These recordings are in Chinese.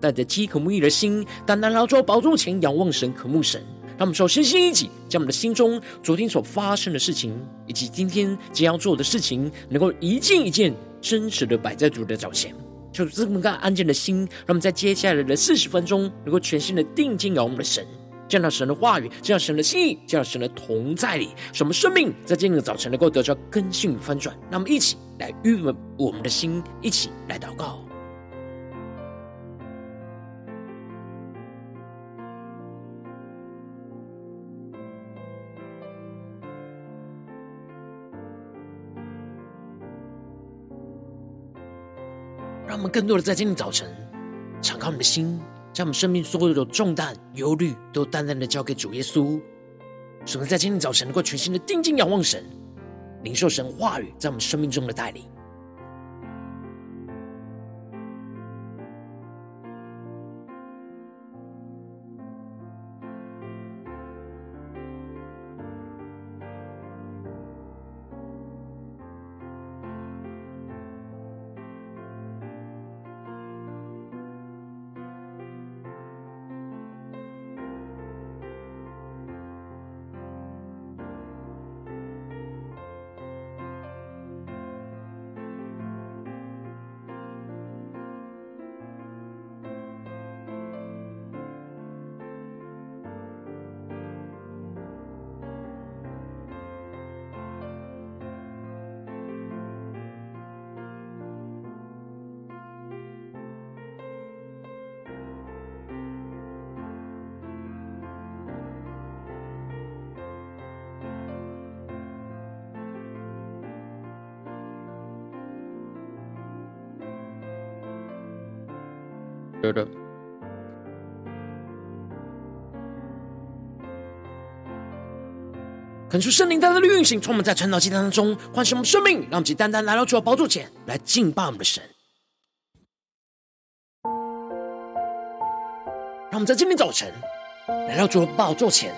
带着饥渴慕义的心，单单来到宝座前仰望神、渴慕神。让我们首先先一起将我们的心中昨天所发生的事情，以及今天将要做的事情，能够一件一件真实的摆在主的脚前。求主赐我们安静的心，让我们在接下来的四十分钟，能够全心的定睛仰望我们的神，见到神的话语，见到神的心意，见到神的同在里，使我们生命在今天的早晨能够得到更新与翻转。让我们一起来预备我们的心，一起来祷告。我们更多的在今天早晨，敞开我们的心，将我们生命所有的重担、忧虑，都淡淡的交给主耶稣。使我们在今天早晨能够全心的定睛仰望神，领受神话语在我们生命中的带领。的，恳求圣灵带来的运行，充满在晨祷祭坛当中，唤醒我们生命，让我们只单单来到主的宝座前来敬拜我们的神。让我们在今天早晨来到主的宝座前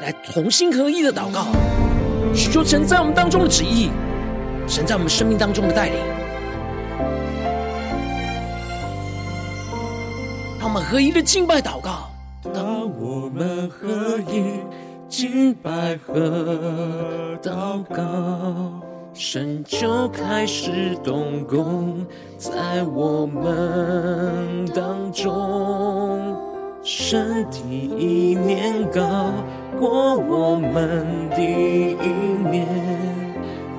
来同心合一的祷告，寻求神在我们当中的旨意，神在我们生命当中的带领。让我们合一的敬拜祷告。当我们合一敬拜和祷告，神就开始动工在我们当中。神的意念高过我们的意念，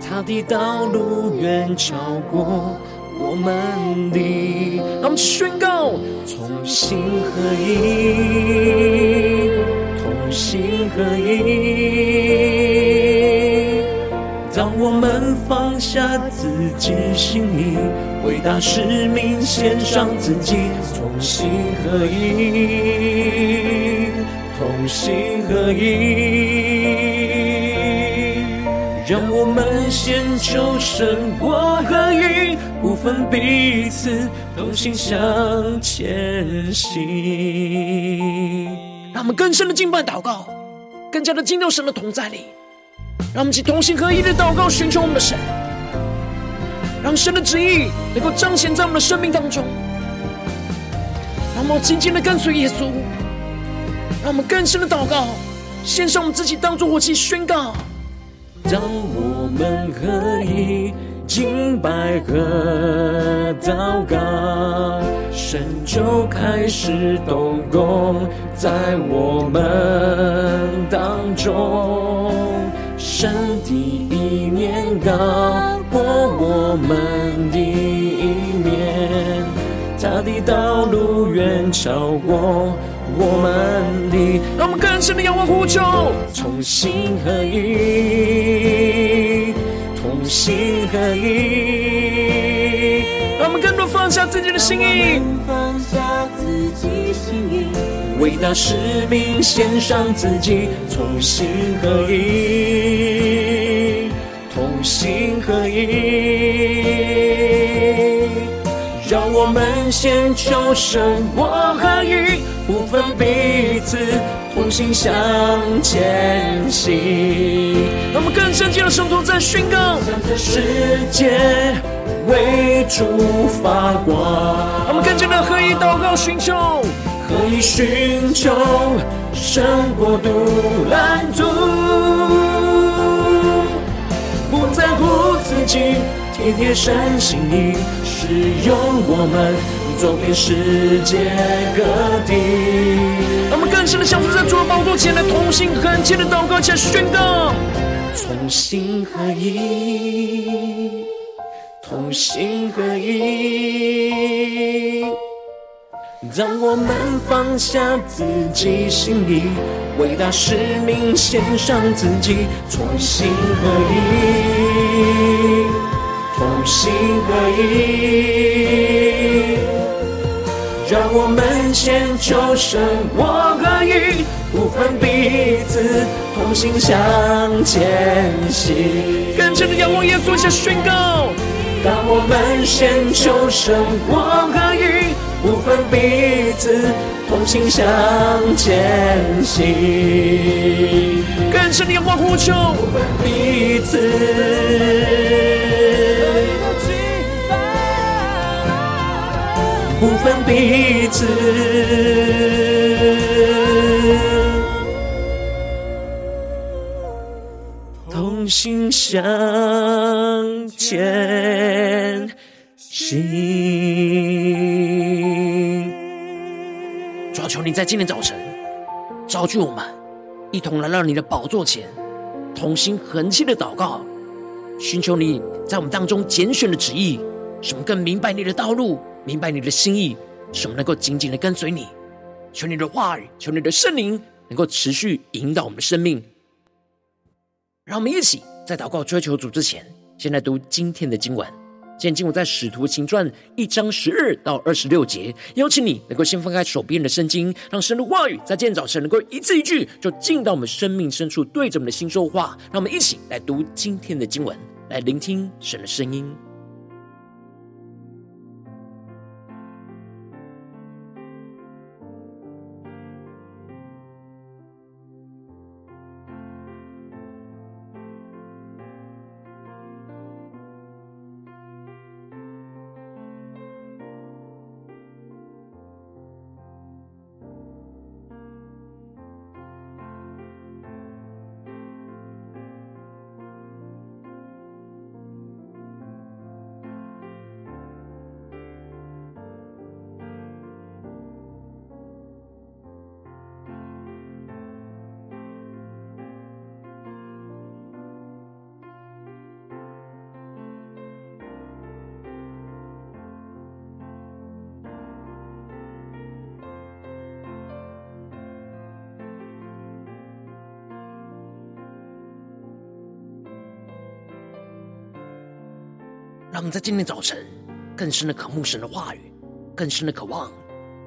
他的道路远超过。我们的，让我们宣告，同心合一，同心合一。当我们放下自己心意，伟大使命献上自己，同心合一，同心合一。让我们先求神国合一。分彼此，同心向前行。让我们更深的敬拜祷告，更加的进入神的同在里。让我们去同心合一的祷告，寻求我们的神，让神的旨意能够彰显在我们的生命当中。让我们紧紧的跟随耶稣，让我们更深的祷告，献上我们自己当作活祭宣告。当我们合一。敬拜和祷告，神就开始动工在我们当中。神的一面高过我们的一面，他的道路远超过我们的。让我们更深的仰望呼求，同心合一。同心合一，让我们更多放下自己的心意，放下自己心意，为大使命献上自己，同心合一，同心合一。让我们先求生活合一，不分彼此，同心向前行。让我们更深进的圣徒在宣告，让这世界为主发光。让我们更加的合一祷告寻求，合一寻求胜国度蓝图，不在乎自己，体贴神心意，使用我们走遍世界各地。我们更深的降服在主的宝座前来同心合意的祷告，且宣告，同心合一，同心合一。当我们放下自己心意，为大使命献上自己，同心合一，同心合一。让我们先求生活合一，不分彼此，同心向前行。跟着的仰望耶稣，下宣告。让我们先求生活合一，不分彼此，同心向前行。跟着的仰望呼求，不分彼此，不分彼此。同心向前行。主要求你在今天早晨召聚我们，一同来到你的宝座前，同心恒切的祷告，寻求你在我们当中拣选的旨意，使我们更明白你的道路，明白你的心意，使我们能够紧紧的跟随你。求你的话语，求你的圣灵能够持续引导我们的生命。让我们一起在祷告追求主之前，先来读今天的经文。今天经文在《使徒行传》一章十二到二十六节。邀请你能够先翻开手边的圣经，让神的话语在今天早晨能够一字一句，就进到我们生命深处，对着我们的心说话。让我们一起来读今天的经文，来聆听神的声音。让我们在今天早晨更深的渴慕神的话语，更深的渴望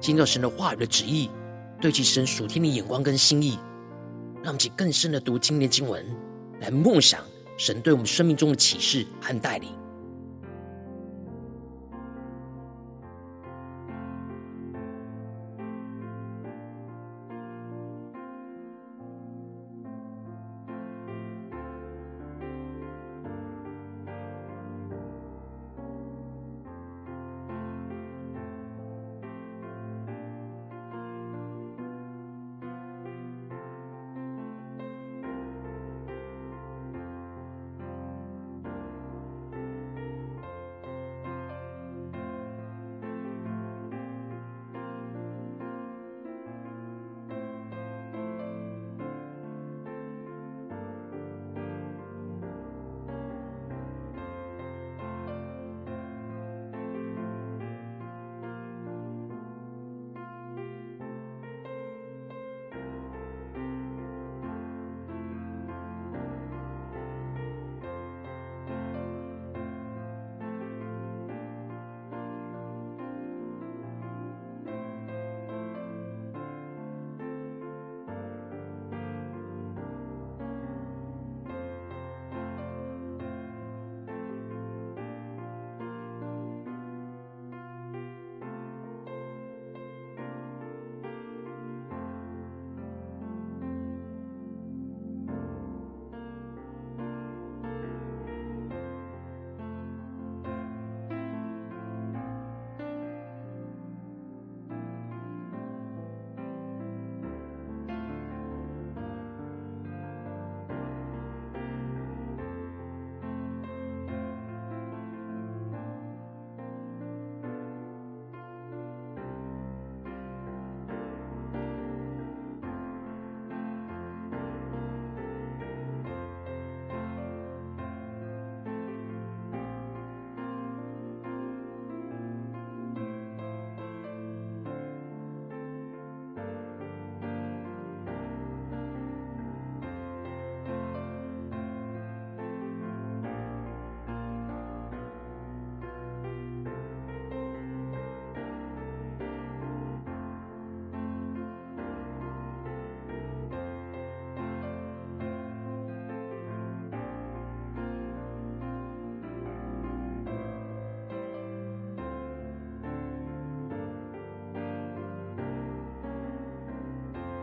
听到神的话语的旨意，对其神属天的眼光跟心意。让我们去更深的读今天经文，来梦想神对我们生命中的启示和带领。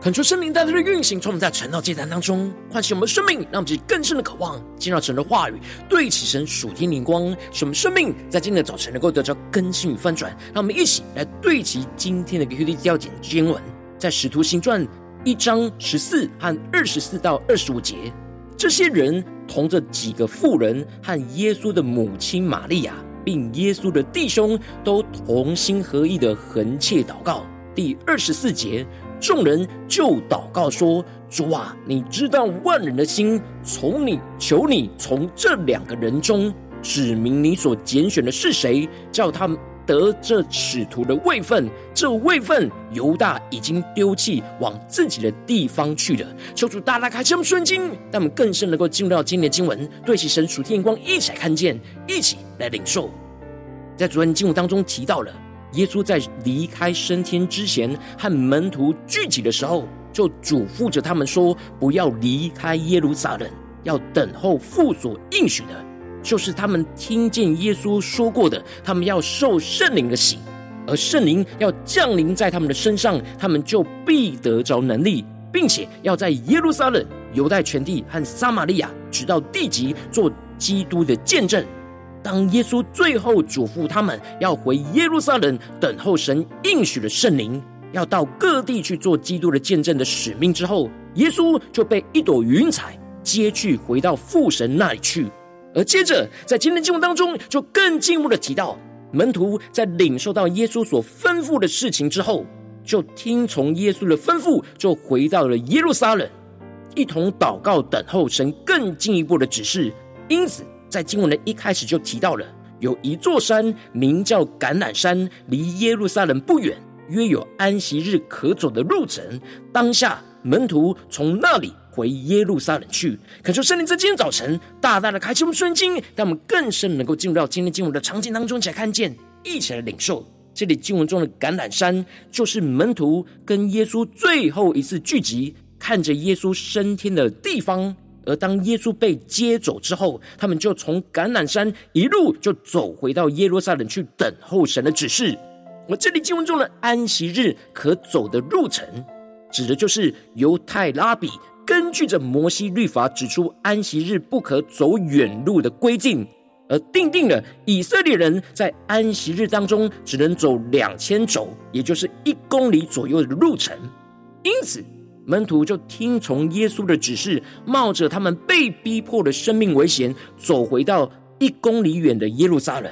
恳求圣灵带来的运行，从我们在晨祷祭坛当中唤醒我们的生命，让我们更深的渴望进入神的话语，对齐神属天灵光，使我们生命在今天的早晨能够得到更新与翻转。让我们一起来对齐今天的 QD 调简经文，在使徒行传一章十四和二十四到二十五节，这些人同着几个妇人和耶稣的母亲玛利亚，并耶稣的弟兄，都同心合意的恒切祷告。第二十四节。众人就祷告说：“主啊，你知道万人的心，从你求你从这两个人中指明你所拣选的是谁，叫他们得这使徒的位分。这位分犹大已经丢弃，往自己的地方去了。求主大大开这么顺经，让我们更深能够进入到今天的经文，对其神属天光，一起来看见，一起来领受。在昨天经文当中提到了。”耶稣在离开升天之前，和门徒聚集的时候，就嘱咐着他们说：“不要离开耶路撒冷，要等候父所应许的，就是他们听见耶稣说过的，他们要受圣灵的洗，而圣灵要降临在他们的身上，他们就必得着能力，并且要在耶路撒冷、犹太全地和撒玛利亚，直到地极，做基督的见证。”当耶稣最后嘱咐他们要回耶路撒冷等候神应许的圣灵，要到各地去做基督的见证的使命之后，耶稣就被一朵云彩接去，回到父神那里去。而接着在今天经文当中，就更进一步的提到，门徒在领受到耶稣所吩咐的事情之后，就听从耶稣的吩咐，就回到了耶路撒冷，一同祷告等候神更进一步的指示。因此。在经文的一开始就提到了，有一座山名叫橄榄山，离耶路撒冷不远，约有安息日可走的路程。当下门徒从那里回耶路撒冷去。恳求圣灵在今天早晨大大的开启我们顺经，让我们更深能够进入到今天经文的场景当中，一起来看见，一起来领受。这里经文中的橄榄山，就是门徒跟耶稣最后一次聚集，看着耶稣升天的地方。而当耶稣被接走之后，他们就从橄榄山一路就走回到耶路撒冷去等候神的指示。而这里经文中的安息日可走的路程，指的就是犹太拉比根据着摩西律法指出安息日不可走远路的规定，而定定了以色列人在安息日当中只能走两千肘，也就是一公里左右的路程。因此，门徒就听从耶稣的指示，冒着他们被逼迫的生命危险，走回到一公里远的耶路撒冷。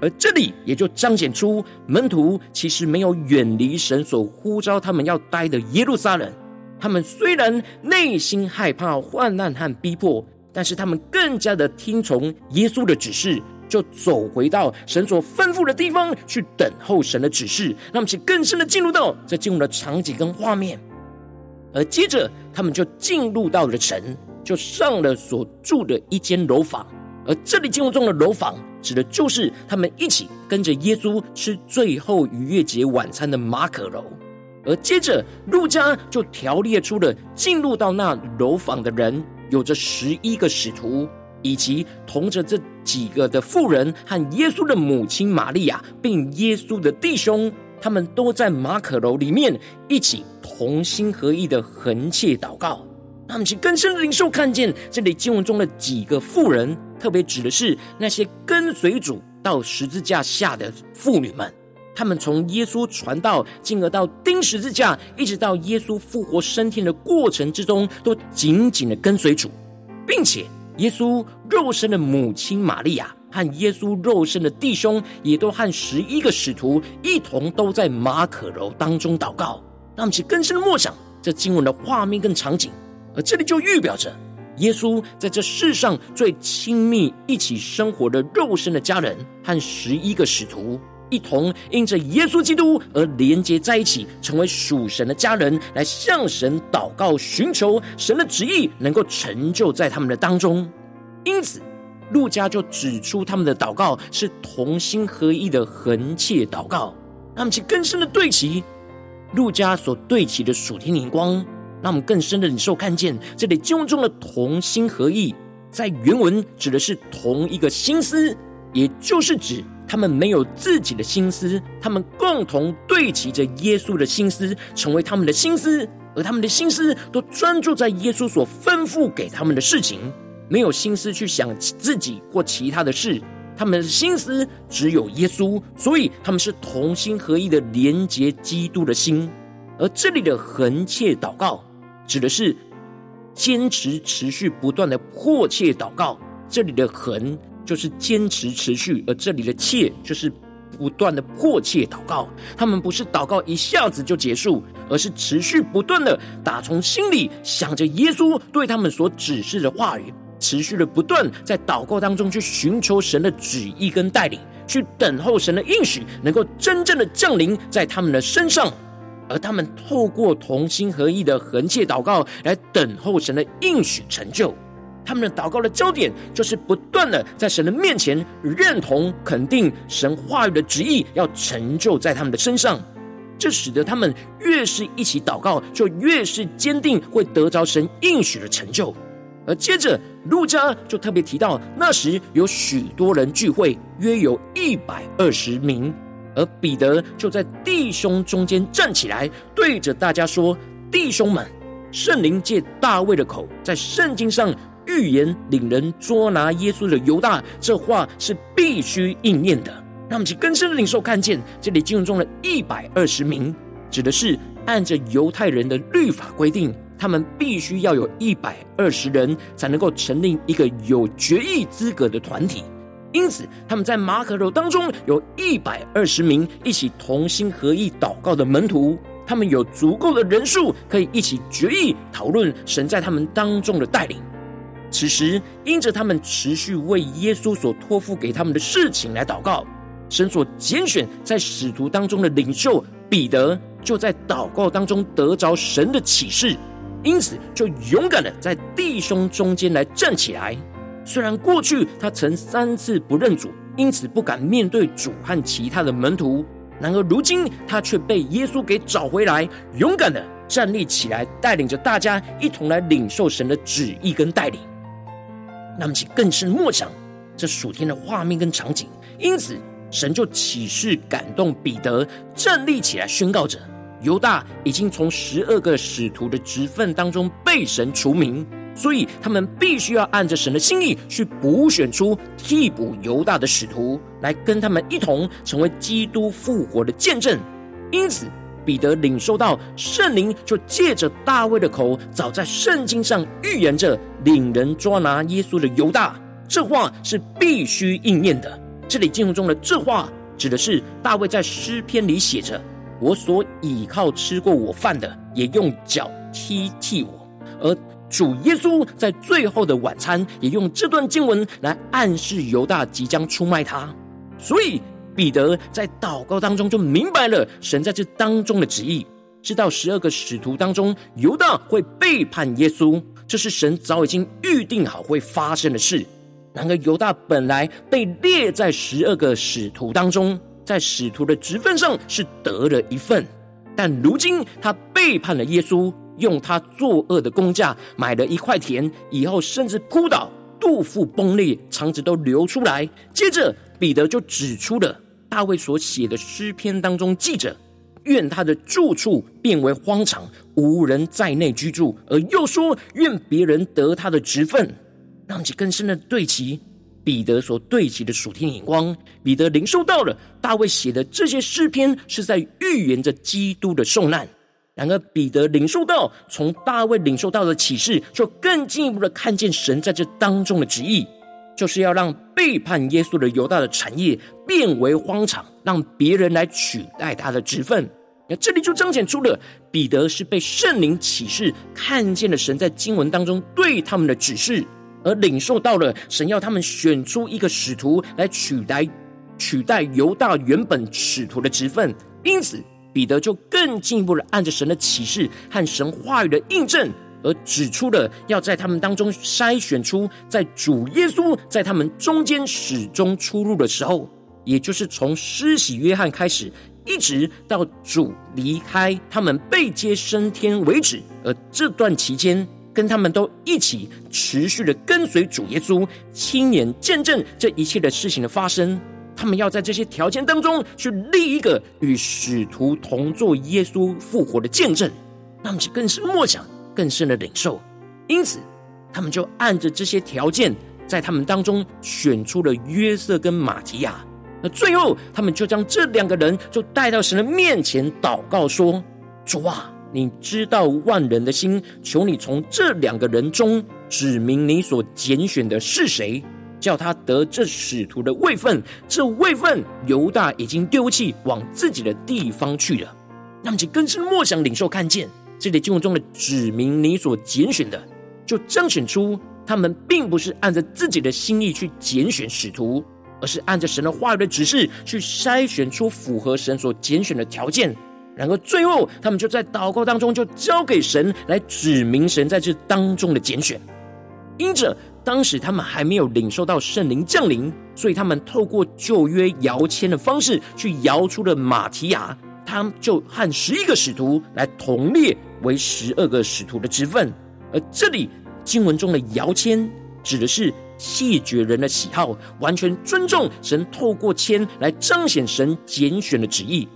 而这里也就彰显出门徒其实没有远离神所呼召他们要待的耶路撒冷。他们虽然内心害怕患难和逼迫，但是他们更加的听从耶稣的指示，就走回到神所吩咐的地方去等候神的指示。让我们去更深的进入到这进入的场景跟画面。而接着，他们就进入到了城，就上了所住的一间楼房。而这里经文中的楼房，指的就是他们一起跟着耶稣吃最后逾越节晚餐的马可楼。而接着，路加就条列出了进入到那楼房的人，有着十一个使徒，以及同着这几个的妇人和耶稣的母亲玛利亚，并耶稣的弟兄。他们都在马可楼里面一起同心合意的恒切祷告。他们去更深的领受看见这里经文中的几个妇人，特别指的是那些跟随主到十字架下的妇女们。他们从耶稣传道，进而到钉十字架，一直到耶稣复活升天的过程之中，都紧紧的跟随主，并且耶稣肉身的母亲玛利亚。和耶稣肉身的弟兄，也都和十一个使徒一同都在马可楼当中祷告。让我们去更深的默想这经文的画面跟场景，而这里就预表着耶稣在这世上最亲密一起生活的肉身的家人，和十一个使徒一同因着耶稣基督而连接在一起，成为属神的家人，来向神祷告，寻求神的旨意能够成就在他们的当中。因此。路家就指出，他们的祷告是同心合意的恒切祷告。让我们去更深的对齐路家所对齐的属天灵光，让我们更深的领受看见这里经文中的同心合意，在原文指的是同一个心思，也就是指他们没有自己的心思，他们共同对齐着耶稣的心思，成为他们的心思。而他们的心思都专注在耶稣所吩咐给他们的事情，没有心思去想自己或其他的事。他们的心思只有耶稣，所以他们是同心合意的连接基督的心。而这里的恒切祷告，指的是坚持、持续、不断的迫切祷告。这里的恒就是坚持、持续，而这里的切就是不断的迫切祷告。他们不是祷告一下子就结束，而是持续不断的打从心里想着耶稣对他们所指示的话语。持续的不断在祷告当中去寻求神的旨意跟带领，去等候神的应许能够真正的降临在他们的身上，而他们透过同心合意的恒切祷告来等候神的应许成就。他们的祷告的焦点就是不断的在神的面前认同肯定神话语的旨意要成就在他们的身上，这使得他们越是一起祷告，就越是坚定会得着神应许的成就。而接着，路加就特别提到，那时有许多人聚会，约有一百二十名。而彼得就在弟兄中间站起来，对着大家说：“弟兄们，圣灵借大卫的口，在圣经上预言领人捉拿耶稣的犹大，这话是必须应验的。”让我们去更深的领受看见，这里经文中的一百二十名，指的是按着犹太人的律法规定。他们必须要有一百二十人才能够成立一个有决议资格的团体，因此他们在马可楼当中有一百二十名一起同心合意祷告的门徒，他们有足够的人数可以一起决议讨论神在他们当中的带领。此时，因着他们持续为耶稣所托付给他们的事情来祷告，神所拣选在使徒当中的领袖彼得，就在祷告当中得着神的启示。因此，就勇敢的在弟兄中间来站起来。虽然过去他曾三次不认主，因此不敢面对主和其他的门徒，然而如今他却被耶稣给找回来，勇敢的站立起来，带领着大家一同来领受神的旨意跟带领。那么，其更深默想这属天的画面跟场景。因此，神就启示感动彼得站立起来，宣告着。犹大已经从十二个使徒的职分当中被神除名，所以他们必须要按着神的心意去补选出替补犹大的使徒，来跟他们一同成为基督复活的见证。因此，彼得领受到圣灵，就借着大卫的口，早在圣经上预言着领人捉拿耶稣的犹大，这话是必须应验的。这里经文中的这话，指的是大卫在诗篇里写着。我所倚靠吃过我饭的，也用脚踢踢我。而主耶稣在最后的晚餐，也用这段经文来暗示犹大即将出卖他。所以彼得在祷告当中就明白了神在这当中的旨意，知道十二个使徒当中犹大会背叛耶稣，这是神早已经预定好会发生的事。然而犹大本来被列在十二个使徒当中。在使徒的职分上是得了一份，但如今他背叛了耶稣，用他作恶的工价买了一块田，以后甚至扑倒、肚腹崩裂，肠子都流出来。接着彼得就指出了大卫所写的诗篇当中记着：愿他的住处变为荒场，无人在内居住；而又说愿别人得他的职分，让其更深的对齐。彼得所对齐的属天眼光，彼得领受到了大卫写的这些诗篇是在预言着基督的受难。然而，彼得领受到从大卫领受到的启示，就更进一步的看见神在这当中的旨意，就是要让背叛耶稣的犹大的产业变为荒场，让别人来取代他的职分。那这里就彰显出了彼得是被圣灵启示，看见了神在经文当中对他们的指示。而领受到了神要他们选出一个使徒来取代取代犹大原本使徒的职分，因此彼得就更进一步的按着神的启示和神话语的印证，而指出了要在他们当中筛选出在主耶稣在他们中间始终出入的时候，也就是从施洗约翰开始，一直到主离开他们被接升天为止，而这段期间。跟他们都一起持续的跟随主耶稣，亲眼见证这一切的事情的发生。他们要在这些条件当中去立一个与使徒同作耶稣复活的见证。他们就更是默想，更深的领受。因此，他们就按着这些条件，在他们当中选出了约瑟跟马提亚。那最后，他们就将这两个人就带到神的面前祷告说：“主啊，你知道万人的心，求你从这两个人中指明你所拣选的是谁。”叫他得这使徒的位分，这位分犹大已经丢弃，往自己的地方去了。那么，就更是默想领受看见这里经文中的指明你所拣选的，就彰显出他们并不是按着自己的心意去拣选使徒，而是按着神的话语的指示去筛选出符合神所拣选的条件。然而，最后他们就在祷告当中就交给神来指明神在这当中的拣选，因着。当时他们还没有领受到圣灵降临，所以他们透过旧约摇签的方式去摇出了马提亚，他就和十一个使徒来同列为十二个使徒的职分。而这里经文中的摇签指的是弃绝人的喜好，完全尊重神透过签来彰显神拣选的旨意。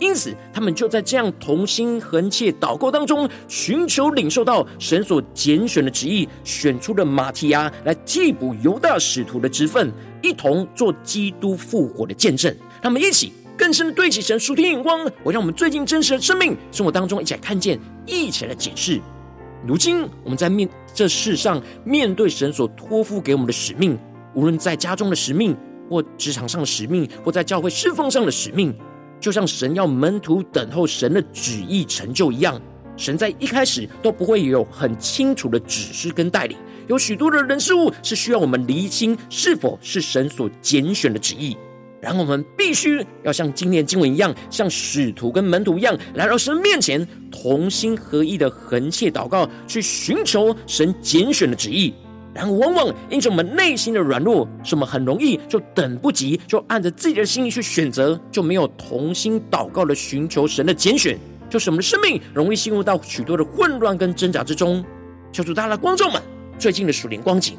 因此，他们就在这样同心恒切祷告当中，寻求领受到神所拣选的旨意，选出了马提亚来替补犹大使徒的职分，一同做基督复活的见证。他们一起更深的对齐神属天眼光，我让我们最近真实的生命生活当中一起来看见，一起来检视。如今我们在面这世上面对神所托付给我们的使命，无论在家中的使命，或职场上的使命，或在教会侍奉上的使命。就像神要门徒等候神的旨意成就一样，神在一开始都不会有很清楚的指示跟带领，有许多的人事物是需要我们厘清是否是神所拣选的旨意。然后我们必须要像今天经文一样，像使徒跟门徒一样，来到神面前，同心合意的恒切祷告，去寻求神拣选的旨意。然而，往往因着我们内心的软弱，是我们很容易就等不及，就按着自己的心意去选择，就没有同心祷告的寻求神的拣选，就是我们的生命容易陷入到许多的混乱跟挣扎之中。求主，大家的观众们，最近的属灵光景，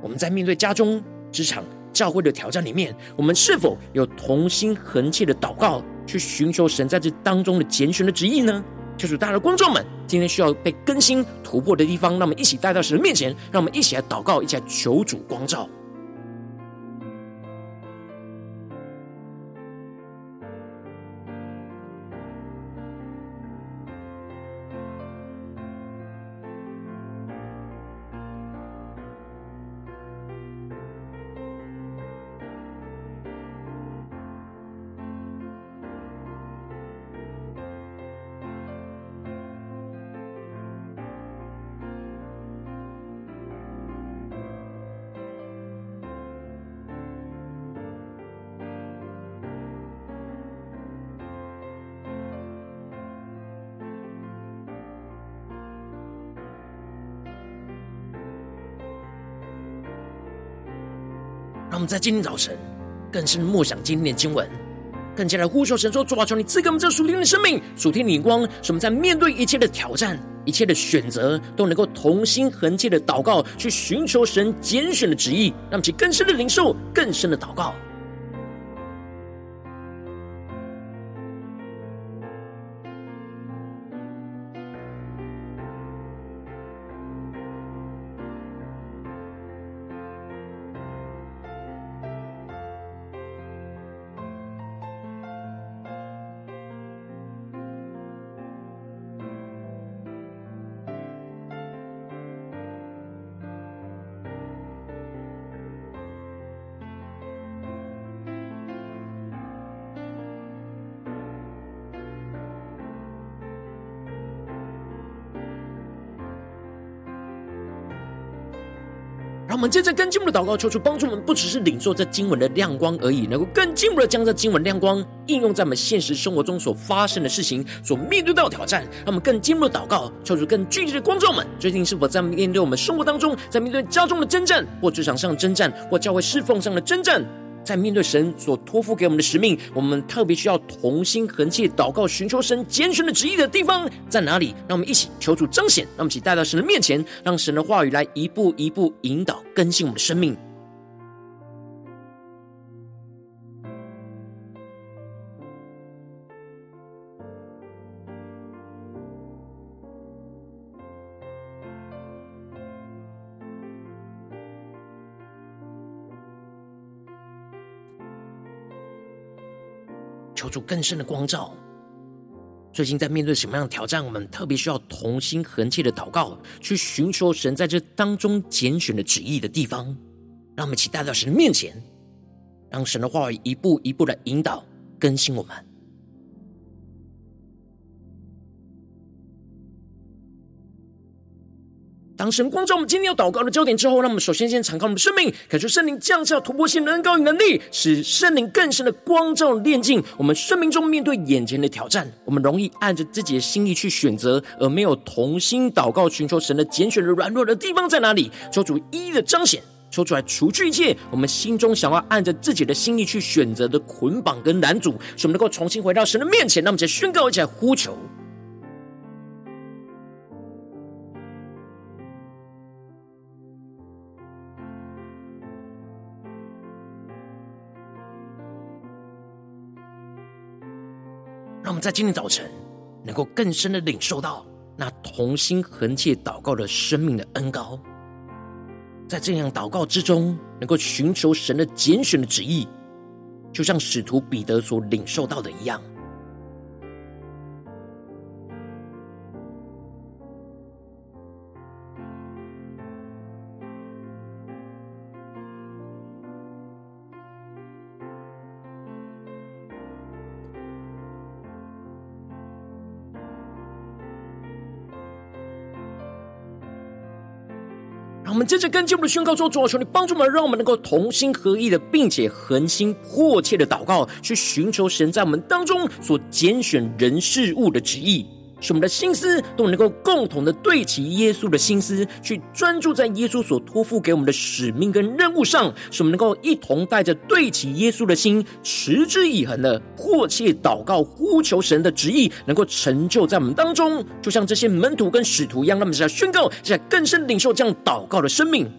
我们在面对家中、职场、教会的挑战里面，我们是否有同心恒切的祷告，去寻求神在这当中的拣选的旨意呢？求主，大家的观众们，今天需要被更新突破的地方，让我们一起带到神的面前，让我们一起来祷告，一起来求主光照。在今天早晨更深默想今天的经文，更加的呼求神说：“主啊，求你赐给我们这属天的生命、属天的眼光，使我们在面对一切的挑战、一切的选择，都能够同心恒切的祷告，去寻求神拣选的旨意，让其更深的领受、更深的祷告。”让我们接着更进一步的祷告，求主帮助我们，不只是领受这经文的亮光而已，能够更进一步的将这经文亮光应用在我们现实生活中所发生的事情、所面对到的挑战。让我们更进一步的祷告，求主更具体的光照我们，最近是否在面对我们生活当中，在面对家中的征战，或职场上的征战，或教会侍奉上的征战。在面对神所托付给我们的使命，我们特别需要同心恒切祷告，寻求神拣选的旨意的地方在哪里？让我们一起求主彰显，让我们一起带到神的面前，让神的话语来一步一步引导更新我们的生命。求出更深的光照。最近在面对什么样的挑战，我们特别需要同心恒切的祷告，去寻求神在这当中拣选的旨意的地方，让我们一起带到神的面前，让神的话语一步一步的引导更新我们。当神光照我们今天要祷告的焦点之后，让我们首先先敞开我们的生命，感受圣灵降下突破性的恩膏与能力，使圣灵更深的光照炼净我们生命中面对眼前的挑战。我们容易按着自己的心意去选择，而没有同心祷告，寻求神的拣选的软弱的地方在哪里？求主一一的彰显，求主来除去一切我们心中想要按着自己的心意去选择的捆绑跟拦阻，使我们能够重新回到神的面前。让我们再宣告，一起来呼求。在今天早晨能够更深的领受到那同心恒切祷告的生命的恩高，在这样祷告之中，能够寻求神的拣选的旨意，就像使徒彼得所领受到的一样。我们接着跟进我们的宣告说：主啊，求你帮助我们，让我们能够同心合意的，并且恒心迫切的祷告，去寻求神在我们当中所拣选人事物的旨意。使我们的心思都能够共同的对齐耶稣的心思，去专注在耶稣所托付给我们的使命跟任务上。使我们能够一同带着对齐耶稣的心，持之以恒的迫切祷告，呼求神的旨意能够成就在我们当中。就像这些门徒跟使徒一样，那么在宣告，在更深领受这样祷告的生命。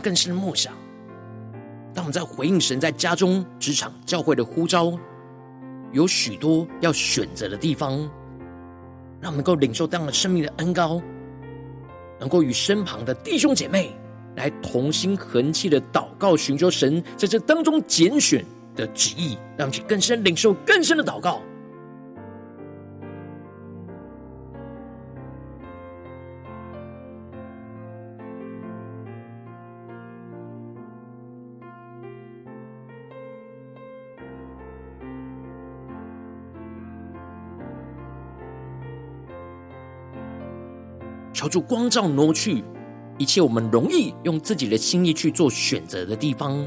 更深的默想，当我们在回应神在家中、职场、教会的呼召，有许多要选择的地方，让我们能够领受这样的生命的恩膏，能够与身旁的弟兄姐妹来同心恒气的祷告，寻求神在这当中拣选的旨意，让我们去更深领受更深的祷告。求主光照挪去一切我们容易用自己的心意去做选择的地方，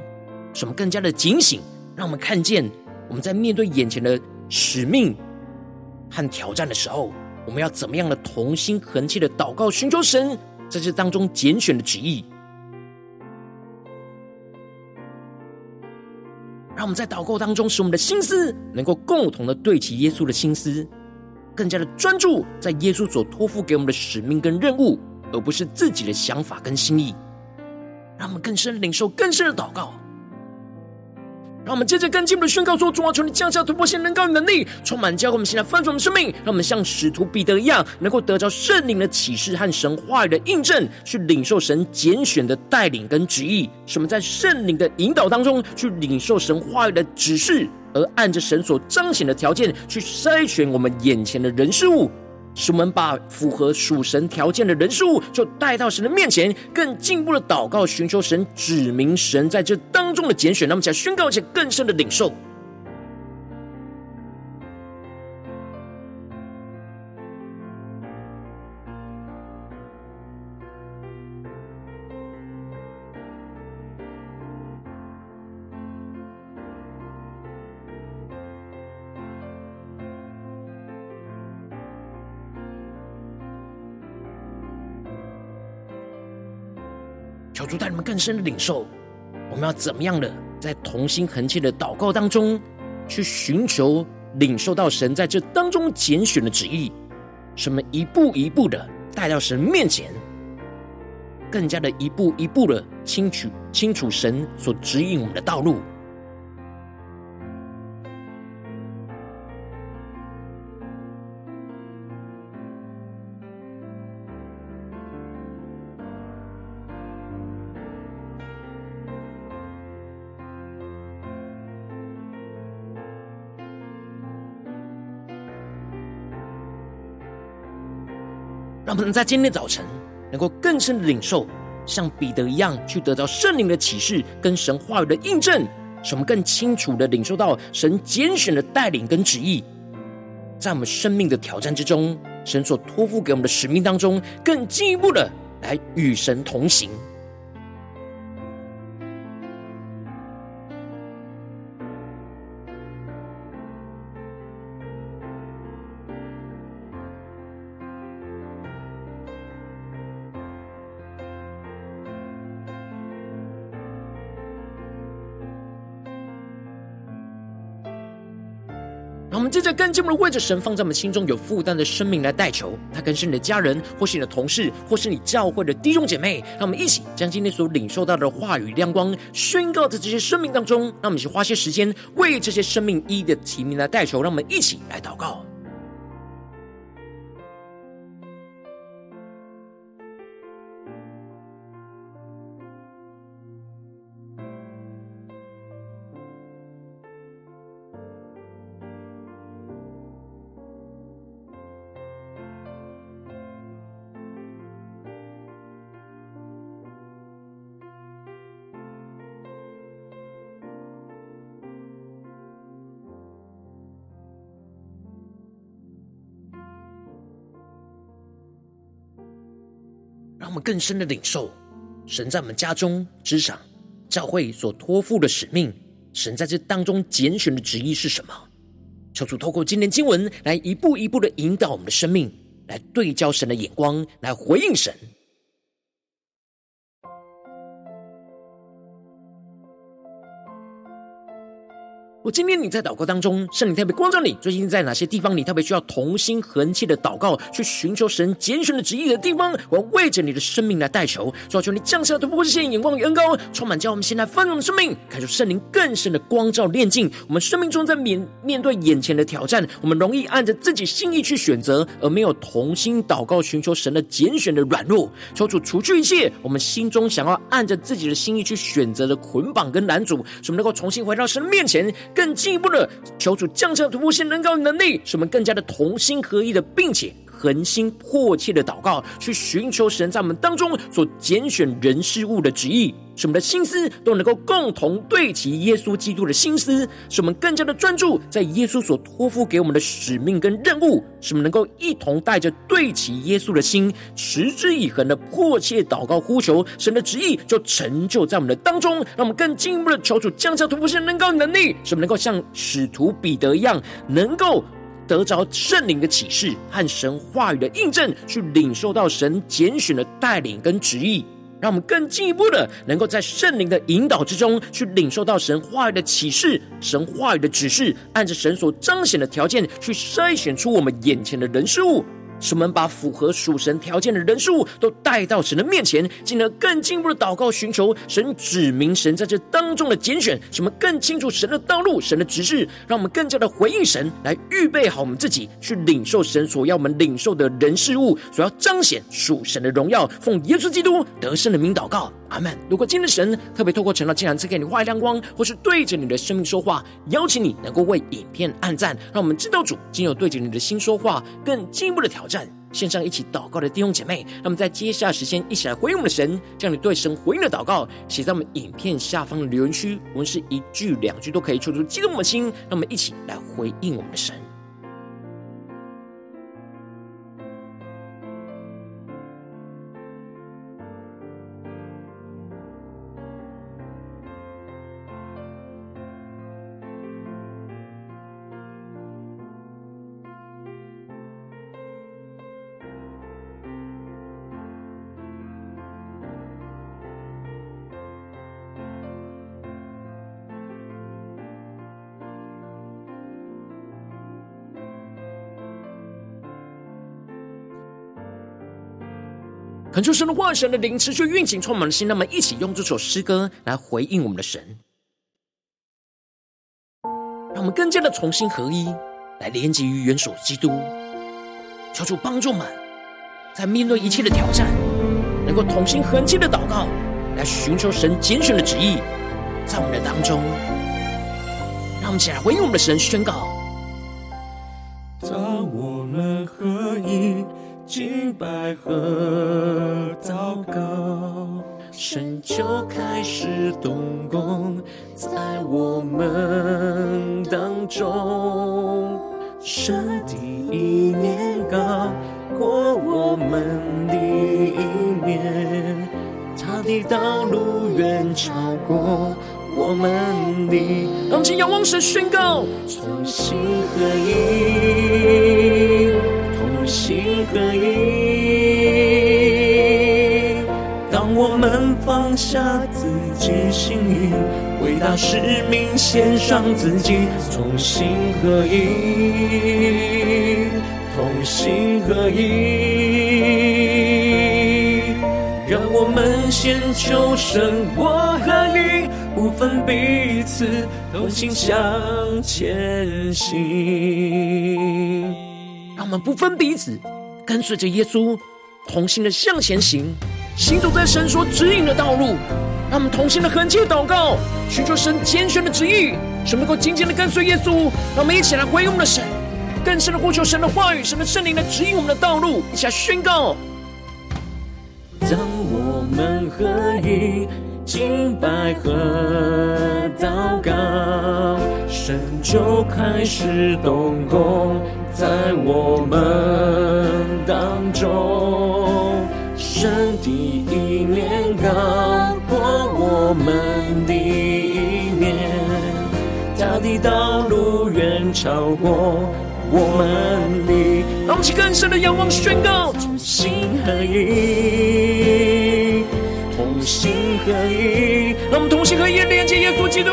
使我们更加的警醒，让我们看见我们在面对眼前的使命和挑战的时候，我们要怎么样的同心恒切的祷告，寻求神在这当中拣选的旨意。让我们在祷告当中，使我们的心思能够共同的对齐耶稣的心思。更加的专注在耶稣所托付给我们的使命跟任务，而不是自己的想法跟心意。让我们更深领受更深的祷告。让我们接着跟进我们的宣告说：主啊，求你降下突破性能高能力，充满教会我们现在翻转我们生命，让我们像使徒彼得一样，能够得着圣灵的启示和神话语的印证，去领受神拣选的带领跟旨意。使我们在圣灵的引导当中，去领受神话语的指示。而按着神所彰显的条件去筛选我们眼前的人事物，使我们把符合属神条件的人事物就带到神的面前，更进一步的祷告，寻求神指明神在这当中的拣选，那么想宣告一些更深的领受。求主带你们更深的领受，我们要怎么样的在同心恒切的祷告当中，去寻求领受到神在这当中拣选的旨意，什么一步一步的带到神面前，更加的一步一步的清楚清楚神所指引我们的道路。让我们在今天早晨能够更深的领受，像彼得一样去得到圣灵的启示跟神话语的印证，使我们更清楚的领受到神拣选的带领跟旨意，在我们生命的挑战之中，神所托付给我们的使命当中，更进一步的来与神同行。我们接着更进一步的为着神放在我们心中有负担的生命来代求，他可能是你的家人，或是你的同事，或是你教会的弟兄姐妹。让我们一起将今天所领受到的话语亮光宣告在这些生命当中。让我们去花些时间为这些生命一一的提名来代求。让我们一起来祷告。更深的领受神在我们家中、之上、教会所托付的使命，神在这当中拣选的旨意是什么？求主透过今天经文来一步一步的引导我们的生命，来对焦神的眼光，来回应神。我今天你在祷告当中，圣灵特别光照你，最近在哪些地方你特别需要同心合气的祷告，去寻求神拣选的旨意的地方，我要为着你的生命来代求，主要求你降下突破性眼光与恩膏，充满叫我们现在丰盛的生命，开出圣灵更深的光照炼净我们生命中在面面对眼前的挑战，我们容易按着自己心意去选择，而没有同心祷告寻求神的拣选的软弱，求主除去一切我们心中想要按着自己的心意去选择的捆绑跟拦阻，使我们能够重新回到神面前。更进一步的求主降下突破性能高能力，使我们更加的同心合一的，并且恒心迫切的祷告，去寻求神在我们当中所拣选人事物的旨意，使我们的心思都能够共同对齐耶稣基督的心思，使我们更加的专注在耶稣所托付给我们的使命跟任务，使我们能够一同带着对齐耶稣的心，持之以恒的迫切祷告呼求神的旨意，就成就在我们的当中。让我们更进一步的求主降下突破性能高能力，使我们能够像使徒彼得一样，能够。得着圣灵的启示和神话语的印证，去领受到神拣选的带领跟旨意，让我们更进一步的能够在圣灵的引导之中，去领受到神话语的启示、神话语的指示，按着神所彰显的条件，去筛选出我们眼前的人事物。使我们把符合属神条件的人数都带到神的面前，进而更进一步的祷告，寻求神指明神在这当中的拣选，使我们更清楚神的道路、神的指示，让我们更加的回应神，来预备好我们自己去领受神所要我们领受的人事物，所要彰显属神的荣耀。奉耶稣基督得胜的名祷告。阿们。如果今天神特别透过晨祷，竟然赐给你画一亮光，或是对着你的生命说话，邀请你能够为影片按赞，让我们知道主今有对着你的心说话，更进一步的挑战。线上一起祷告的弟兄姐妹，那么在接下来时间一起来回应我们的神，将你对神回应的祷告写在我们影片下方的留言区，无论是一句两句都可以，触动激动我们的心。让我们一起来回应我们的神。恳求神的话，神的灵持续运行，充满了心。那么，一起用这首诗歌来回应我们的神，让我们更加的同心合一，来连接于元首基督。求主帮助们，在面对一切的挑战，能够同心合气的祷告，来寻求神拣选的旨意，在我们的当中。让我们起来回应我们的神，宣告：当我们合一。敬敬拜和祷告，神就开始动工在我们当中。神第一年高过我们的一年，他的道路远超过我们的。让我们仰望神宣告，同心合一，同心合一。当我们放下自己心意，为大使命献上自己，同心合一，同心合一。让我们先求神我和你，不分彼此，同心向前行。让我们不分彼此，跟随着耶稣，同心的向前行，行走在神所指引的道路。让我们同心的恒切祷告，寻求神拣选的旨意，使能够紧紧的跟随耶稣。让我们一起来回应我们的神，更深的呼求神的话语，神的圣灵来指引我们的道路。一起来宣告。当我们合一，敬拜和祷告，神就开始动工在我们当中。神的意念高过我们的意念，他的道路远超过我们的。让我们更深的仰望宣告，同心合一，同心合一。让我们同心合一，连接耶稣基督。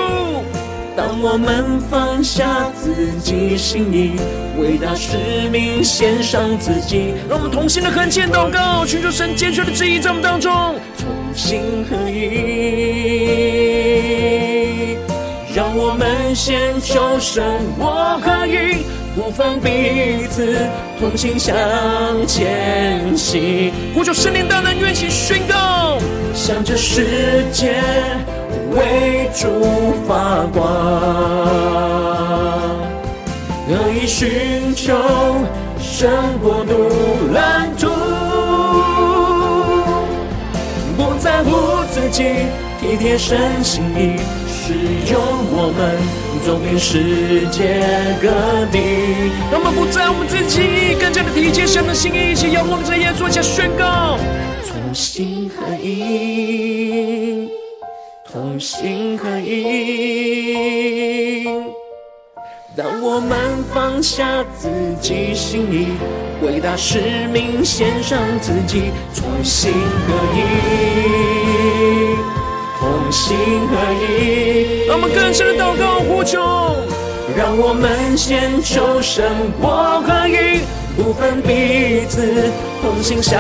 当我们放下自己心意，为大使命献上自己。让我们同心的恳切祷告，寻求神拣选的旨意在我们当中。同心合一，让我们先求神我合一。不分彼此，同心向前行。呼求圣灵大能愿行宣告，向这世界为主发光，乐意寻求神国度蓝图，不在乎自己，体贴神心意，使用我们。走遍世界各地，让我们不在我们自己，更加的体贴神的心意，一起仰望着耶稣，一起宣告：同心合一，同心合一。当我们放下自己心意，为大使命献上自己，同心合一。同心合一，让我们更深的祷告呼求，让我们先求神我可以，不分彼此，同心向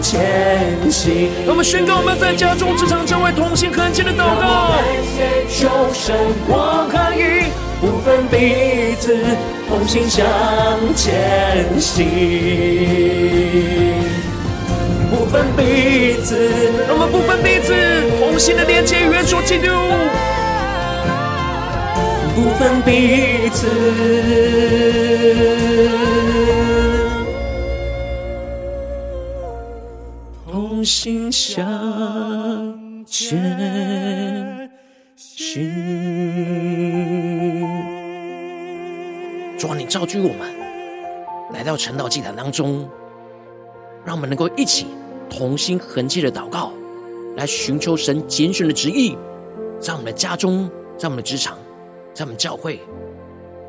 前行。让我们宣告，我们在家中、职场成为同心恒切的祷告。让我们先求神我合一，不分彼此，同心向前行。不分彼此，让我们不分彼此，同心的连接，元首基督。不分彼此，同心向前行。主啊，你召聚我们来到晨祷祭坛当中。让我们能够一起同心恒切的祷告，来寻求神拣选的旨意，在我们的家中，在我们的职场，在我们教会，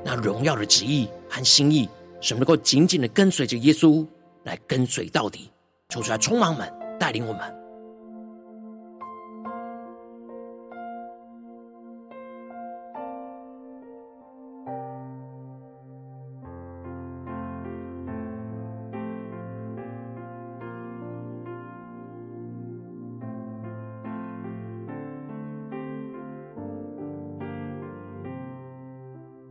那荣耀的旨意和心意，什么能够紧紧的跟随着耶稣，来跟随到底。求出来充满我们，带领我们。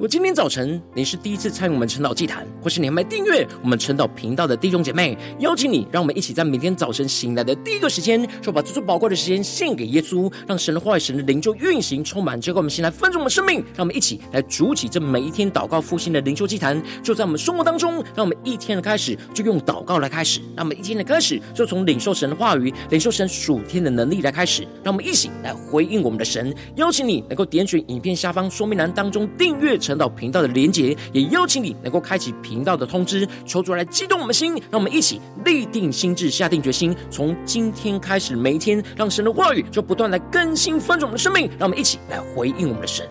今天早晨你是第一次参与我们晨祷祭坛，或是你还没订阅我们晨祷频道的弟兄姐妹，邀请你，让我们一起在每天早晨醒来的第一个时间，就把这最宝贵的时间献给耶稣，让神的话语、神的灵就运行充满，结果我们先来分盛我们生命，让我们一起来主起这每一天祷告复兴的灵修祭坛，就在我们生活当中，让我们一天的开始就用祷告来开始，让我们一天的开始就从领受神的话语、领受神属天的能力来开始，让我们一起来回应我们的神。邀请你能够点选影片下方说明栏当中订阅。成到频道的连结，也邀请你能够开启频道的通知，求主来激动我们的心，让我们一起立定心智，下定决心，从今天开始，每一天，让神的话语就不断来更新翻转我们的生命，让我们一起来回应我们的神。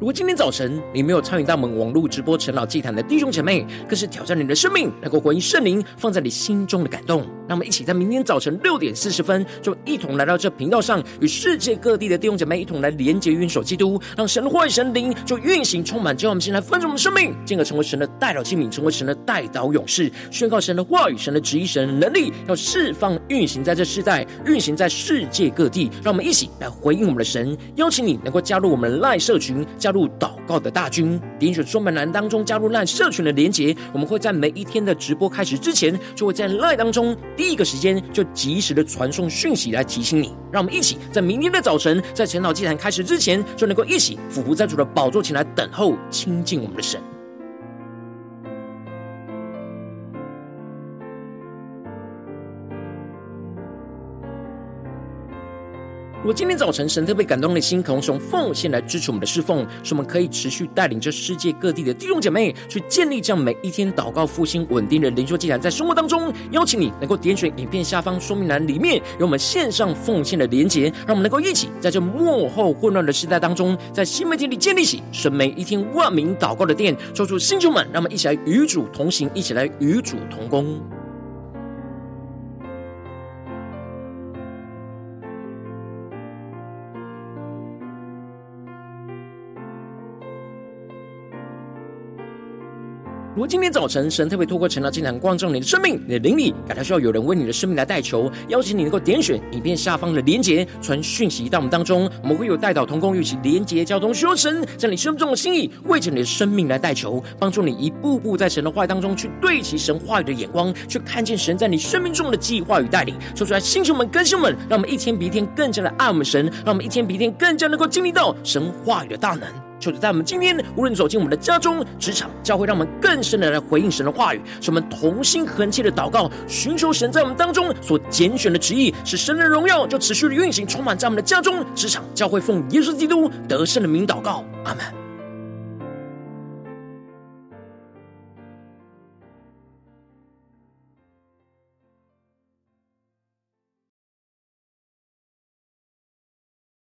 如果今天早晨你没有参与到我们网络直播晨祷祭坛的弟兄姐妹，更是挑战你的生命，能够回应圣灵放在你心中的感动。让我们一起在明天早晨六点四十分，就一同来到这频道上，与世界各地的弟兄姐妹一同来连接、元首基督，让神的、神灵就运行充满。叫我们先来分盛我们生命，进而成为神的代祷器皿，成为神的代祷勇士，宣告神的话语、神的旨意、神的能力，要释放、运行在这世代，运行在世界各地。让我们一起来回应我们的神，邀请你能够加入我们的赖社群，加加入祷告的大军，点选说明栏当中加入赖社群的连结。我们会在每一天的直播开始之前，就会在赖当中第一个时间就及时的传送讯息来提醒你。让我们一起在明天的早晨，在晨祷祭坛开始之前，就能够一起俯伏在主的宝座前来等候亲近我们的神。如果今天早晨神特别感动的心，可能是用奉献来支持我们的侍奉，使我们可以持续带领着世界各地的弟兄姐妹去建立这样每一天祷告复兴稳定的灵修祭坛，在生活当中，邀请你能够点选影片下方说明栏里面有我们线上奉献的连结，让我们能够一起在这幕后混乱的时代当中，在新媒体里建立起神每一天万名祷告的殿，说出星球们，让我们一起来与主同行，一起来与主同工。如果今天早晨神特别透过晨祷祭坛光照你的生命，你的灵里感到需要有人为你的生命来代求，邀请你能够点选影片下方的连结，传讯息到我们当中，我们会有代祷同工一起连结交通，需要神在你生命中的心意，为着你的生命来代求，帮助你一步步在神的话语当中去对齐神话语的眼光，去看见神在你生命中的计划与带领。说出来，星球们、更新们，让我们一天比一天更加的爱我们神，让我们一天比一天更加能够经历到神话语的大能。求主在我们今天，无论走进我们的家中、职场、教会，让我们更深的来回应神的话语，使我们同心恒切的祷告，寻求神在我们当中所拣选的旨意，使神的荣耀就持续的运行，充满在我们的家中、职场、教会，奉耶稣基督得胜的名祷告，阿门。